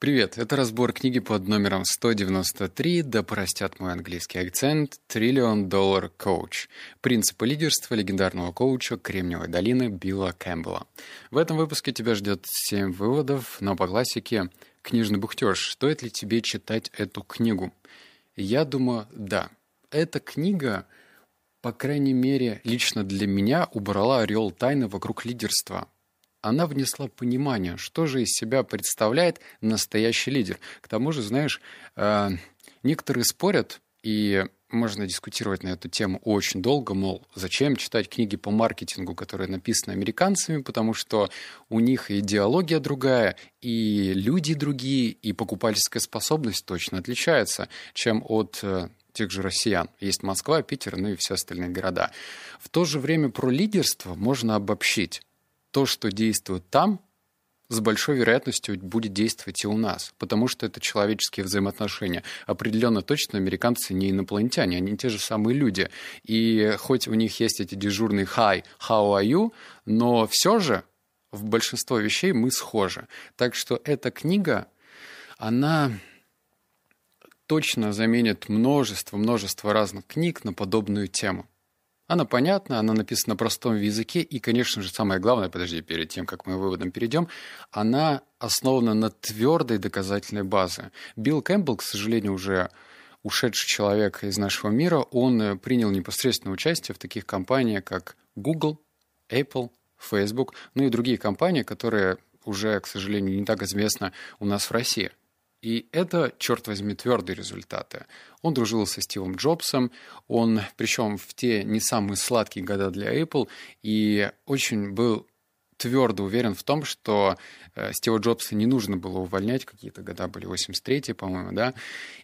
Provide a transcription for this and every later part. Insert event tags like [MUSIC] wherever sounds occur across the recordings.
Привет, это разбор книги под номером 193 «Да простят мой английский акцент. Триллион доллар коуч. Принципы лидерства легендарного коуча Кремниевой долины Билла Кэмпбелла». В этом выпуске тебя ждет 7 выводов, но по классике «Книжный бухтеж. Стоит ли тебе читать эту книгу?» Я думаю, да. Эта книга, по крайней мере, лично для меня убрала орел тайны вокруг лидерства – она внесла понимание, что же из себя представляет настоящий лидер. К тому же, знаешь, э, некоторые спорят, и можно дискутировать на эту тему очень долго, мол, зачем читать книги по маркетингу, которые написаны американцами, потому что у них идеология другая, и люди другие, и покупательская способность точно отличается, чем от э, тех же россиян. Есть Москва, Питер, ну и все остальные города. В то же время про лидерство можно обобщить то, что действует там, с большой вероятностью будет действовать и у нас, потому что это человеческие взаимоотношения. Определенно точно американцы не инопланетяне, они те же самые люди. И хоть у них есть эти дежурные «hi», «how are you», но все же в большинство вещей мы схожи. Так что эта книга, она точно заменит множество-множество разных книг на подобную тему. Она понятна, она написана на простом языке, и, конечно же, самое главное, подожди, перед тем, как мы к выводам перейдем, она основана на твердой доказательной базе. Билл Кэмпбелл, к сожалению, уже ушедший человек из нашего мира, он э, принял непосредственное участие в таких компаниях, как Google, Apple, Facebook, ну и другие компании, которые уже, к сожалению, не так известны у нас в России. И это, черт возьми, твердые результаты. Он дружил со Стивом Джобсом, он, причем в те не самые сладкие года для Apple, и очень был твердо уверен в том, что э, Стива Джобса не нужно было увольнять, какие-то года были 83-е, по-моему, да,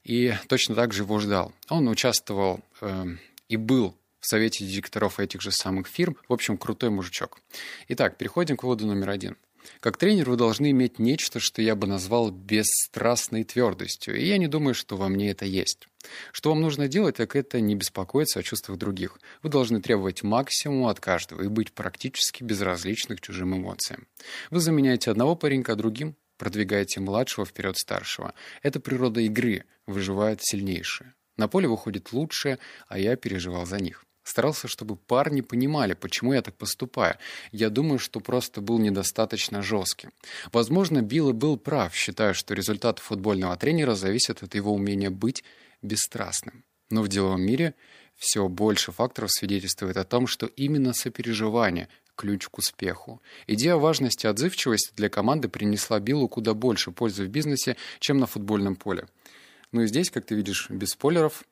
и точно так же его ждал. Он участвовал э, и был в совете директоров этих же самых фирм. В общем, крутой мужичок. Итак, переходим к выводу номер один. Как тренер вы должны иметь нечто, что я бы назвал бесстрастной твердостью, и я не думаю, что во мне это есть. Что вам нужно делать, так это не беспокоиться о чувствах других. Вы должны требовать максимума от каждого и быть практически безразличны к чужим эмоциям. Вы заменяете одного паренька другим, продвигаете младшего вперед старшего. Это природа игры, выживает сильнейшие. На поле выходит лучшее, а я переживал за них. Старался, чтобы парни понимали, почему я так поступаю. Я думаю, что просто был недостаточно жестким. Возможно, Билл и был прав, считая, что результат футбольного тренера зависит от его умения быть бесстрастным. Но в деловом мире все больше факторов свидетельствует о том, что именно сопереживание – ключ к успеху. Идея важности отзывчивости для команды принесла Биллу куда больше пользы в бизнесе, чем на футбольном поле. Ну и здесь, как ты видишь, без спойлеров,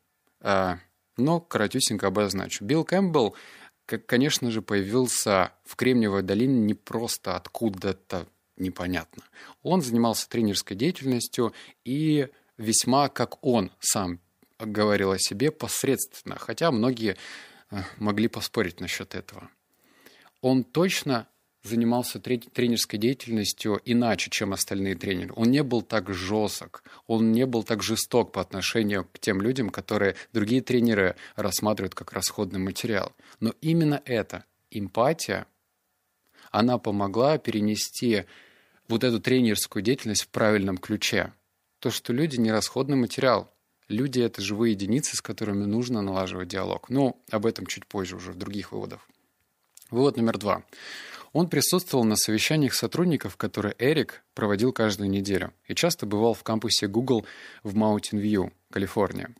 а, но коротюсенько обозначу. Билл Кэмпбелл, конечно же, появился в Кремниевой долине не просто откуда-то непонятно. Он занимался тренерской деятельностью и весьма, как он сам говорил о себе, посредственно, хотя многие э, могли поспорить насчет этого. Он точно занимался тренерской деятельностью иначе, чем остальные тренеры. Он не был так жесток, он не был так жесток по отношению к тем людям, которые другие тренеры рассматривают как расходный материал. Но именно эта эмпатия, она помогла перенести вот эту тренерскую деятельность в правильном ключе. То, что люди не расходный материал. Люди — это живые единицы, с которыми нужно налаживать диалог. Но об этом чуть позже уже в других выводах. Вывод номер два. Он присутствовал на совещаниях сотрудников, которые Эрик проводил каждую неделю, и часто бывал в кампусе Google в Маунтин-Вью, Калифорния.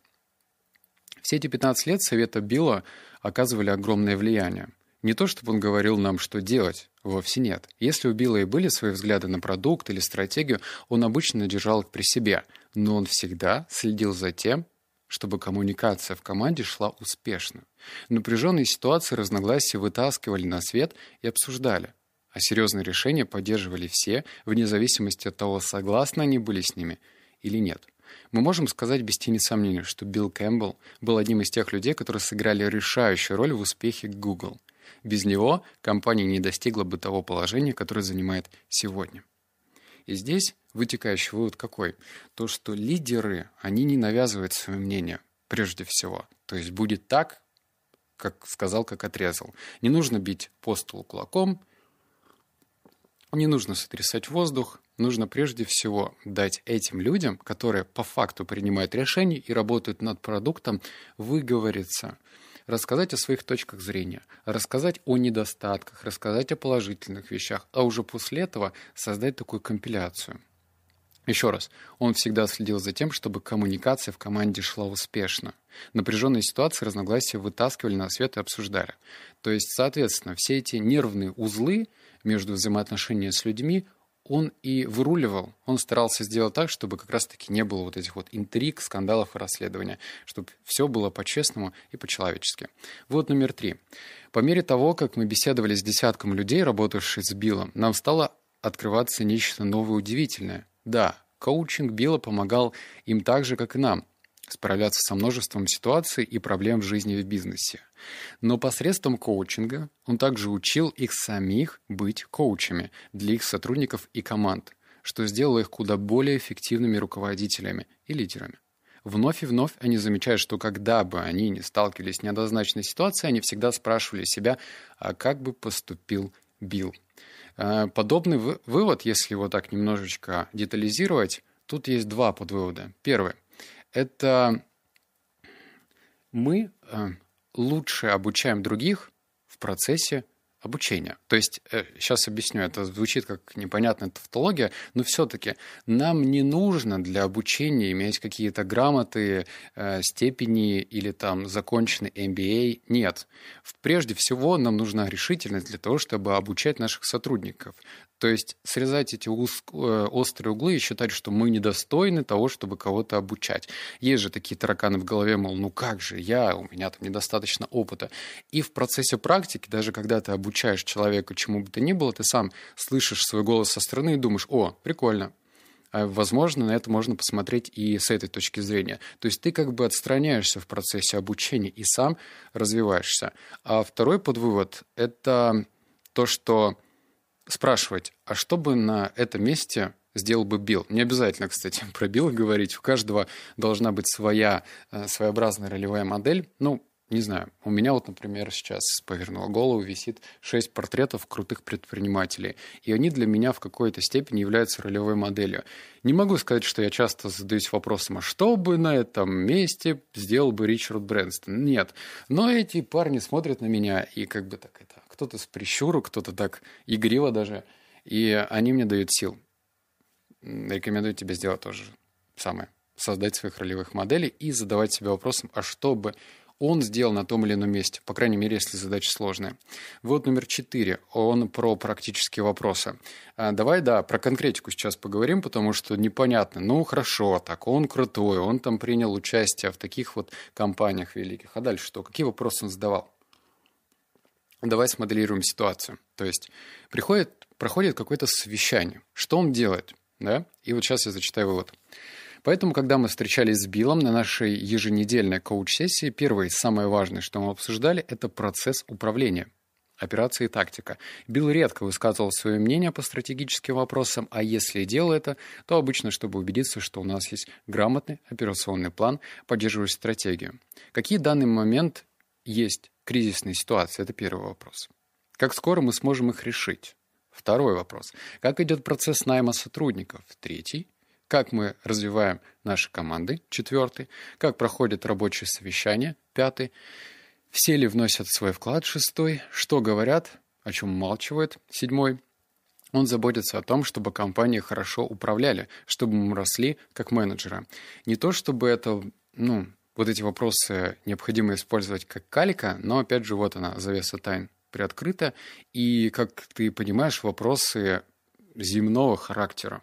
Все эти 15 лет совета Билла оказывали огромное влияние. Не то, чтобы он говорил нам, что делать, вовсе нет. Если у Билла и были свои взгляды на продукт или стратегию, он обычно держал их при себе, но он всегда следил за тем, чтобы коммуникация в команде шла успешно. Напряженные ситуации разногласия вытаскивали на свет и обсуждали, а серьезные решения поддерживали все, вне зависимости от того, согласны они были с ними или нет. Мы можем сказать без тени сомнения, что Билл Кэмпбелл был одним из тех людей, которые сыграли решающую роль в успехе Google. Без него компания не достигла бы того положения, которое занимает сегодня. И здесь вытекающий вывод какой? То, что лидеры, они не навязывают свое мнение, прежде всего. То есть будет так, как сказал, как отрезал. Не нужно бить по столу кулаком, не нужно сотрясать воздух, нужно прежде всего дать этим людям, которые по факту принимают решения и работают над продуктом, выговориться – рассказать о своих точках зрения, рассказать о недостатках, рассказать о положительных вещах, а уже после этого создать такую компиляцию. Еще раз, он всегда следил за тем, чтобы коммуникация в команде шла успешно. Напряженные ситуации, разногласия вытаскивали на свет и обсуждали. То есть, соответственно, все эти нервные узлы между взаимоотношениями с людьми он и выруливал. Он старался сделать так, чтобы как раз-таки не было вот этих вот интриг, скандалов и расследования, чтобы все было по-честному и по-человечески. Вот номер три. По мере того, как мы беседовали с десятком людей, работавших с Биллом, нам стало открываться нечто новое удивительное. Да, коучинг Билла помогал им так же, как и нам справляться со множеством ситуаций и проблем в жизни и в бизнесе. Но посредством коучинга он также учил их самих быть коучами для их сотрудников и команд, что сделало их куда более эффективными руководителями и лидерами. Вновь и вновь они замечают, что когда бы они не сталкивались с неоднозначной ситуацией, они всегда спрашивали себя, а как бы поступил Билл. А, подобный вывод, если его так немножечко детализировать, тут есть два подвывода. Первый это мы э, лучше обучаем других в процессе обучения. То есть, сейчас э, объясню, это звучит как непонятная тавтология, но все-таки нам не нужно для обучения иметь какие-то грамоты, э, степени или там законченный MBA. Нет. Прежде всего, нам нужна решительность для того, чтобы обучать наших сотрудников. То есть срезать эти уз... Э, острые углы и считать, что мы недостойны того, чтобы кого-то обучать. Есть же такие тараканы в голове, мол, ну как же я, у меня там недостаточно опыта. И в процессе практики, даже когда ты обучаешь человека чему бы то ни было, ты сам слышишь свой голос со стороны и думаешь, о, прикольно, а, возможно, на это можно посмотреть и с этой точки зрения. То есть ты как бы отстраняешься в процессе обучения и сам развиваешься. А второй подвывод – это то, что спрашивать, а что бы на этом месте сделал бы Билл? Не обязательно, кстати, [LAUGHS] про Билла говорить. У каждого должна быть своя э, своеобразная ролевая модель. Ну, не знаю, у меня вот, например, сейчас повернула голову, висит шесть портретов крутых предпринимателей, и они для меня в какой-то степени являются ролевой моделью. Не могу сказать, что я часто задаюсь вопросом, а что бы на этом месте сделал бы Ричард Брэнстон? Нет. Но эти парни смотрят на меня и как бы так это кто-то с прищуру, кто-то так игриво даже. И они мне дают сил. Рекомендую тебе сделать тоже самое. Создать своих ролевых моделей и задавать себе вопросом, а что бы он сделал на том или ином месте, по крайней мере, если задача сложная. Вот номер четыре. Он про практические вопросы. А, давай, да, про конкретику сейчас поговорим, потому что непонятно. Ну, хорошо, так он крутой, он там принял участие в таких вот компаниях великих. А дальше что? Какие вопросы он задавал? Давай смоделируем ситуацию. То есть приходит, проходит какое-то совещание. Что он делает? Да? И вот сейчас я зачитаю вывод. Поэтому, когда мы встречались с Биллом на нашей еженедельной коуч-сессии, первое и самое важное, что мы обсуждали, это процесс управления операции и тактика. Билл редко высказывал свое мнение по стратегическим вопросам, а если делал это, то обычно, чтобы убедиться, что у нас есть грамотный операционный план, поддерживающий стратегию. Какие в данный момент есть кризисные ситуации? Это первый вопрос. Как скоро мы сможем их решить? Второй вопрос. Как идет процесс найма сотрудников? Третий. Как мы развиваем наши команды? Четвертый. Как проходят рабочие совещания? Пятый. Все ли вносят свой вклад? Шестой. Что говорят? О чем умалчивают? Седьмой. Он заботится о том, чтобы компании хорошо управляли, чтобы мы росли как менеджеры. Не то, чтобы это, ну, вот эти вопросы необходимо использовать как калика, но опять же вот она, завеса тайн приоткрыта, и, как ты понимаешь, вопросы земного характера.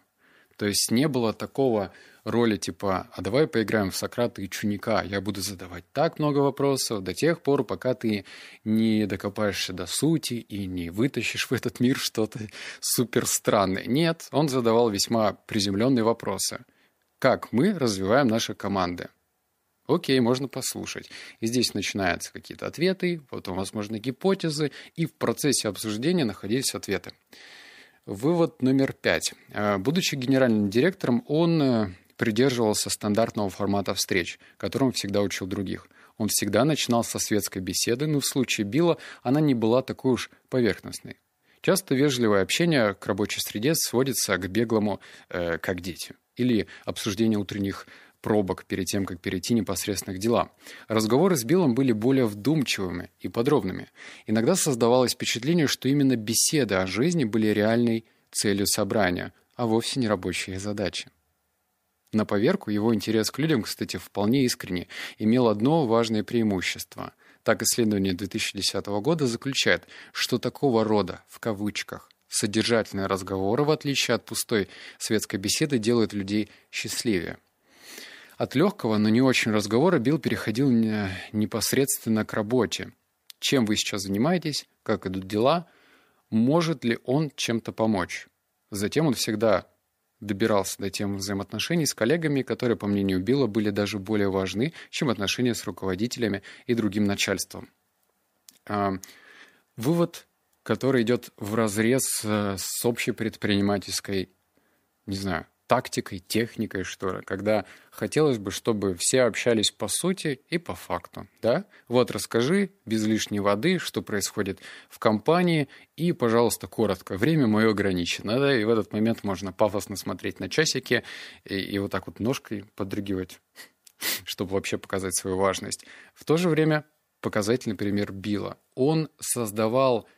То есть не было такого роли типа «а давай поиграем в Сократа и Чуника, я буду задавать так много вопросов до тех пор, пока ты не докопаешься до сути и не вытащишь в этот мир что-то супер странное». Нет, он задавал весьма приземленные вопросы. Как мы развиваем наши команды? Окей, можно послушать. И здесь начинаются какие-то ответы, потом, возможно, гипотезы, и в процессе обсуждения находились ответы. Вывод номер пять. Э, будучи генеральным директором, он э, придерживался стандартного формата встреч, которым всегда учил других. Он всегда начинал со светской беседы, но в случае Билла она не была такой уж поверхностной. Часто вежливое общение к рабочей среде сводится к беглому э, «как дети» или обсуждение утренних пробок перед тем, как перейти непосредственно к делам. Разговоры с Биллом были более вдумчивыми и подробными. Иногда создавалось впечатление, что именно беседы о жизни были реальной целью собрания, а вовсе не рабочие задачи. На поверку его интерес к людям, кстати, вполне искренне, имел одно важное преимущество. Так исследование 2010 года заключает, что такого рода, в кавычках, содержательные разговоры, в отличие от пустой светской беседы, делают людей счастливее. От легкого, но не очень разговора Билл переходил непосредственно к работе. Чем вы сейчас занимаетесь, как идут дела, может ли он чем-то помочь. Затем он всегда добирался до тем взаимоотношений с коллегами, которые, по мнению Билла, были даже более важны, чем отношения с руководителями и другим начальством. А, вывод, который идет в разрез э, с общей предпринимательской, не знаю, тактикой, техникой, что ли, когда хотелось бы, чтобы все общались по сути и по факту, да? Вот расскажи без лишней воды, что происходит в компании, и, пожалуйста, коротко. Время мое ограничено, да, и в этот момент можно пафосно смотреть на часики и, и вот так вот ножкой подругивать, [LAUGHS] чтобы вообще показать свою важность. В то же время показательный пример Билла. Он создавал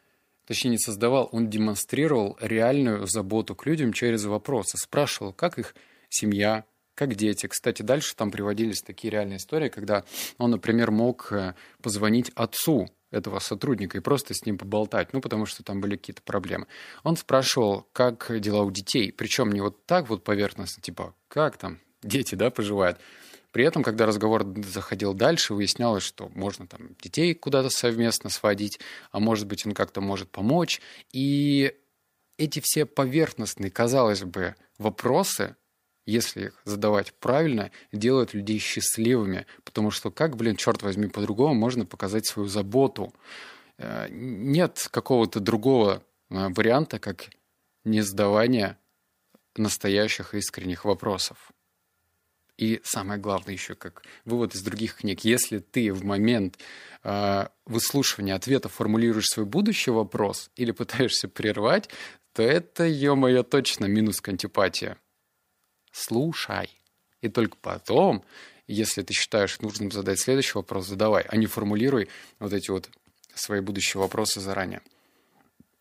точнее не создавал, он демонстрировал реальную заботу к людям через вопросы. Спрашивал, как их семья, как дети. Кстати, дальше там приводились такие реальные истории, когда он, например, мог э, позвонить отцу этого сотрудника и просто с ним поболтать, ну, потому что там были какие-то проблемы. Он спрашивал, как дела у детей, причем не вот так вот поверхностно, типа, как там дети, да, поживают, при этом, когда разговор заходил дальше, выяснялось, что можно там детей куда-то совместно сводить, а может быть, он как-то может помочь. И эти все поверхностные, казалось бы, вопросы, если их задавать правильно, делают людей счастливыми. Потому что как, блин, черт возьми, по-другому можно показать свою заботу. Э, нет какого-то другого э, варианта, как не задавание настоящих искренних вопросов. И самое главное еще, как вывод из других книг, если ты в момент э, выслушивания ответа формулируешь свой будущий вопрос или пытаешься прервать, то это, ё-моё, точно минус к антипатии. Слушай. И только потом, если ты считаешь нужным задать следующий вопрос, задавай, а не формулируй вот эти вот свои будущие вопросы заранее.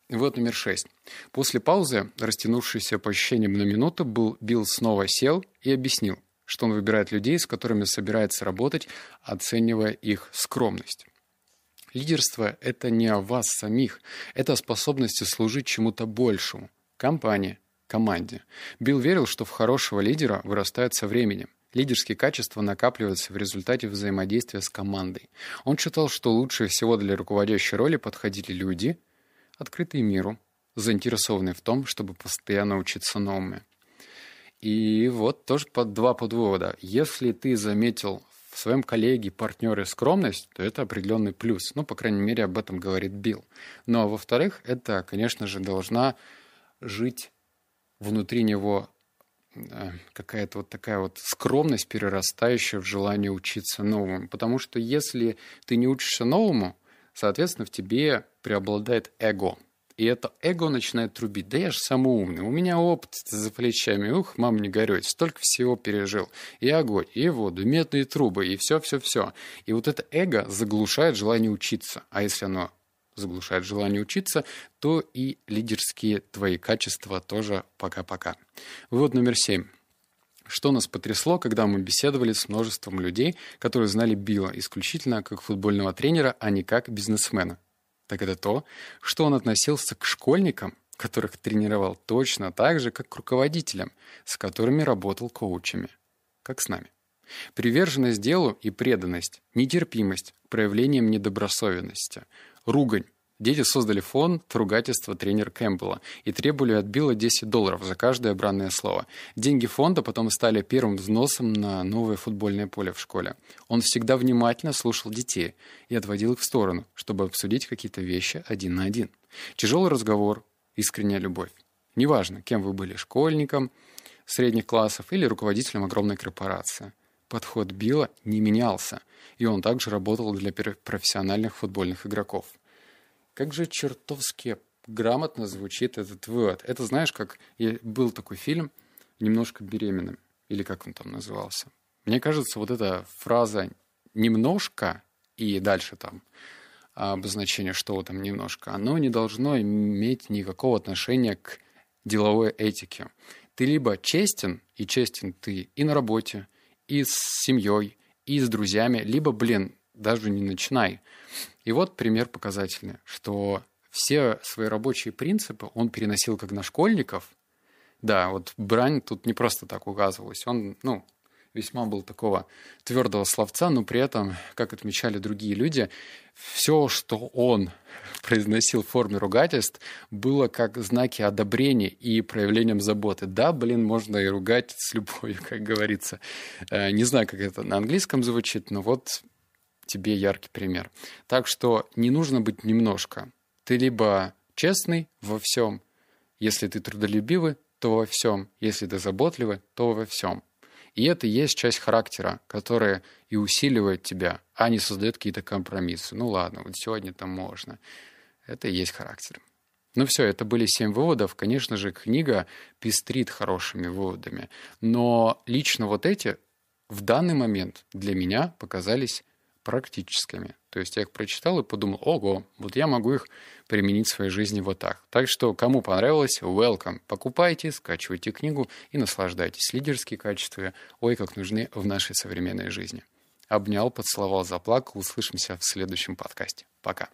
Вот номер шесть. После паузы, растянувшейся по ощущениям на минуту, был, Билл снова сел и объяснил – что он выбирает людей, с которыми собирается работать, оценивая их скромность. Лидерство – это не о вас самих, это о способности служить чему-то большему – компании, команде. Билл верил, что в хорошего лидера вырастает со временем. Лидерские качества накапливаются в результате взаимодействия с командой. Он считал, что лучше всего для руководящей роли подходили люди, открытые миру, заинтересованные в том, чтобы постоянно учиться новому. И вот тоже под два подвода. Если ты заметил в своем коллеге, партнере скромность, то это определенный плюс. Ну, по крайней мере, об этом говорит Билл. Но, во-вторых, это, конечно же, должна жить внутри него э, какая-то вот такая вот скромность, перерастающая в желание учиться новому. Потому что если ты не учишься новому, соответственно, в тебе преобладает эго – и это эго начинает трубить. Да я же самый умный, у меня опыт за плечами. Ух, мам, не горюй, столько всего пережил. И огонь, и воду, и медные трубы, и все-все-все. И вот это эго заглушает желание учиться. А если оно заглушает желание учиться, то и лидерские твои качества тоже пока-пока. Вывод номер семь. Что нас потрясло, когда мы беседовали с множеством людей, которые знали Билла исключительно как футбольного тренера, а не как бизнесмена? Так это то, что он относился к школьникам, которых тренировал точно так же, как к руководителям, с которыми работал коучами, как с нами. Приверженность делу и преданность, нетерпимость к проявлениям недобросовестности, ругань, Дети создали фонд ругательства тренера Кэмпбелла и требовали от Билла 10 долларов за каждое бранное слово. Деньги фонда потом стали первым взносом на новое футбольное поле в школе. Он всегда внимательно слушал детей и отводил их в сторону, чтобы обсудить какие-то вещи один на один. Тяжелый разговор, искренняя любовь. Неважно, кем вы были, школьником средних классов или руководителем огромной корпорации. Подход Билла не менялся, и он также работал для профессиональных футбольных игроков. Как же чертовски грамотно звучит этот вывод. Это знаешь, как был такой фильм «Немножко беременным», или как он там назывался. Мне кажется, вот эта фраза «немножко» и дальше там обозначение, что там немножко, оно не должно иметь никакого отношения к деловой этике. Ты либо честен, и честен ты и на работе, и с семьей, и с друзьями, либо, блин, даже не начинай. И вот пример показательный, что все свои рабочие принципы он переносил как на школьников. Да, вот брань тут не просто так указывалась. Он, ну, весьма был такого твердого словца, но при этом, как отмечали другие люди, все, что он [LAUGHS] произносил в форме ругательств, было как знаки одобрения и проявлением заботы. Да, блин, можно и ругать с любовью, [LAUGHS] как говорится. Э, не знаю, как это на английском звучит, но вот тебе яркий пример. Так что не нужно быть немножко. Ты либо честный во всем, если ты трудолюбивый, то во всем, если ты заботливый, то во всем. И это и есть часть характера, которая и усиливает тебя, а не создает какие-то компромиссы. Ну ладно, вот сегодня там можно. Это и есть характер. Ну все, это были семь выводов. Конечно же, книга пестрит хорошими выводами. Но лично вот эти в данный момент для меня показались практическими. То есть я их прочитал и подумал, ого, вот я могу их применить в своей жизни вот так. Так что, кому понравилось, welcome. Покупайте, скачивайте книгу и наслаждайтесь. Лидерские качества, ой, как нужны в нашей современной жизни. Обнял, поцеловал, заплакал. Услышимся в следующем подкасте. Пока.